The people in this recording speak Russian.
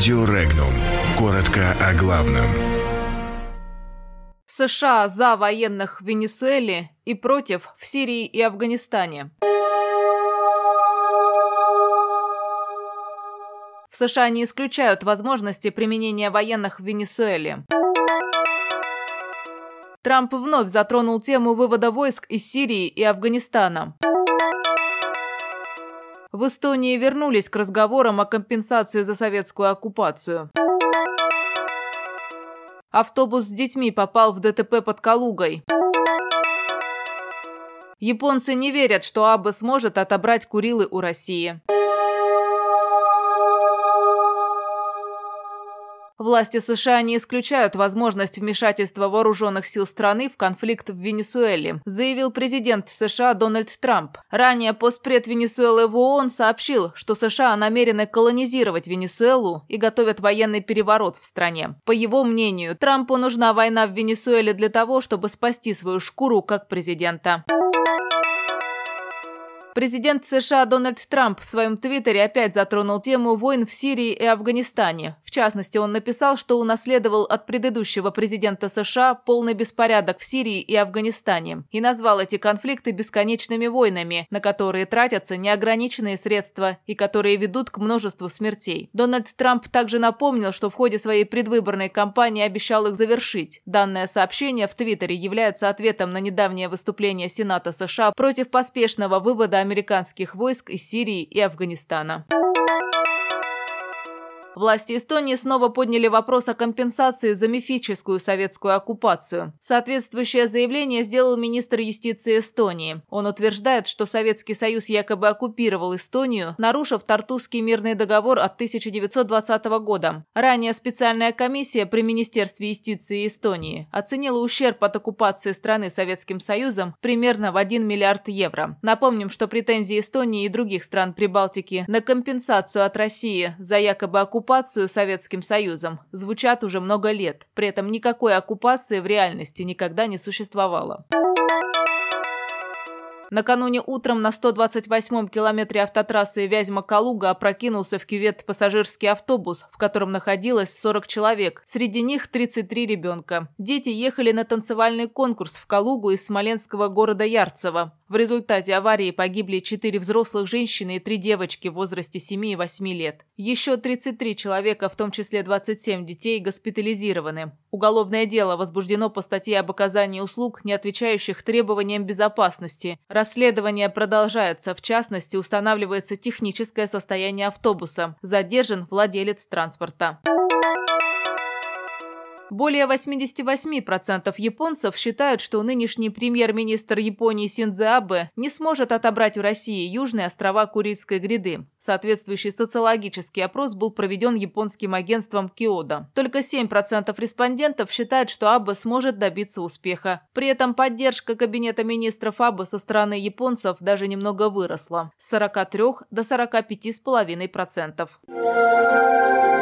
Радио Регнум. Коротко о главном. США за военных в Венесуэле и против в Сирии и Афганистане. В США не исключают возможности применения военных в Венесуэле. Трамп вновь затронул тему вывода войск из Сирии и Афганистана. В Эстонии вернулись к разговорам о компенсации за советскую оккупацию. Автобус с детьми попал в ДТП под Калугой. Японцы не верят, что Абе сможет отобрать Курилы у России. Власти США не исключают возможность вмешательства вооруженных сил страны в конфликт в Венесуэле, заявил президент США Дональд Трамп. Ранее постпред Венесуэлы в ООН сообщил, что США намерены колонизировать Венесуэлу и готовят военный переворот в стране. По его мнению, Трампу нужна война в Венесуэле для того, чтобы спасти свою шкуру как президента. Президент США Дональд Трамп в своем твиттере опять затронул тему войн в Сирии и Афганистане. В частности, он написал, что унаследовал от предыдущего президента США полный беспорядок в Сирии и Афганистане и назвал эти конфликты бесконечными войнами, на которые тратятся неограниченные средства и которые ведут к множеству смертей. Дональд Трамп также напомнил, что в ходе своей предвыборной кампании обещал их завершить. Данное сообщение в твиттере является ответом на недавнее выступление Сената США против поспешного вывода американских войск из Сирии и Афганистана. Власти Эстонии снова подняли вопрос о компенсации за мифическую советскую оккупацию. Соответствующее заявление сделал министр юстиции Эстонии. Он утверждает, что Советский Союз якобы оккупировал Эстонию, нарушив Тартусский мирный договор от 1920 года. Ранее специальная комиссия при Министерстве юстиции Эстонии оценила ущерб от оккупации страны Советским Союзом примерно в 1 миллиард евро. Напомним, что претензии Эстонии и других стран Прибалтики на компенсацию от России за якобы оккупацию оккупацию Советским Союзом звучат уже много лет, при этом никакой оккупации в реальности никогда не существовало. Накануне утром на 128-м километре автотрассы Вязьма-Калуга опрокинулся в кювет пассажирский автобус, в котором находилось 40 человек. Среди них 33 ребенка. Дети ехали на танцевальный конкурс в Калугу из смоленского города Ярцево. В результате аварии погибли 4 взрослых женщины и 3 девочки в возрасте 7 и 8 лет. Еще 33 человека, в том числе 27 детей, госпитализированы. Уголовное дело возбуждено по статье об оказании услуг, не отвечающих требованиям безопасности. Расследование продолжается, в частности, устанавливается техническое состояние автобуса. Задержан владелец транспорта. Более 88% японцев считают, что нынешний премьер-министр Японии Синдзе Абе не сможет отобрать у России южные острова Курильской гряды. Соответствующий социологический опрос был проведен японским агентством Киода. Только 7% респондентов считают, что Абе сможет добиться успеха. При этом поддержка кабинета министров Абе со стороны японцев даже немного выросла – с 43 до 45,5%.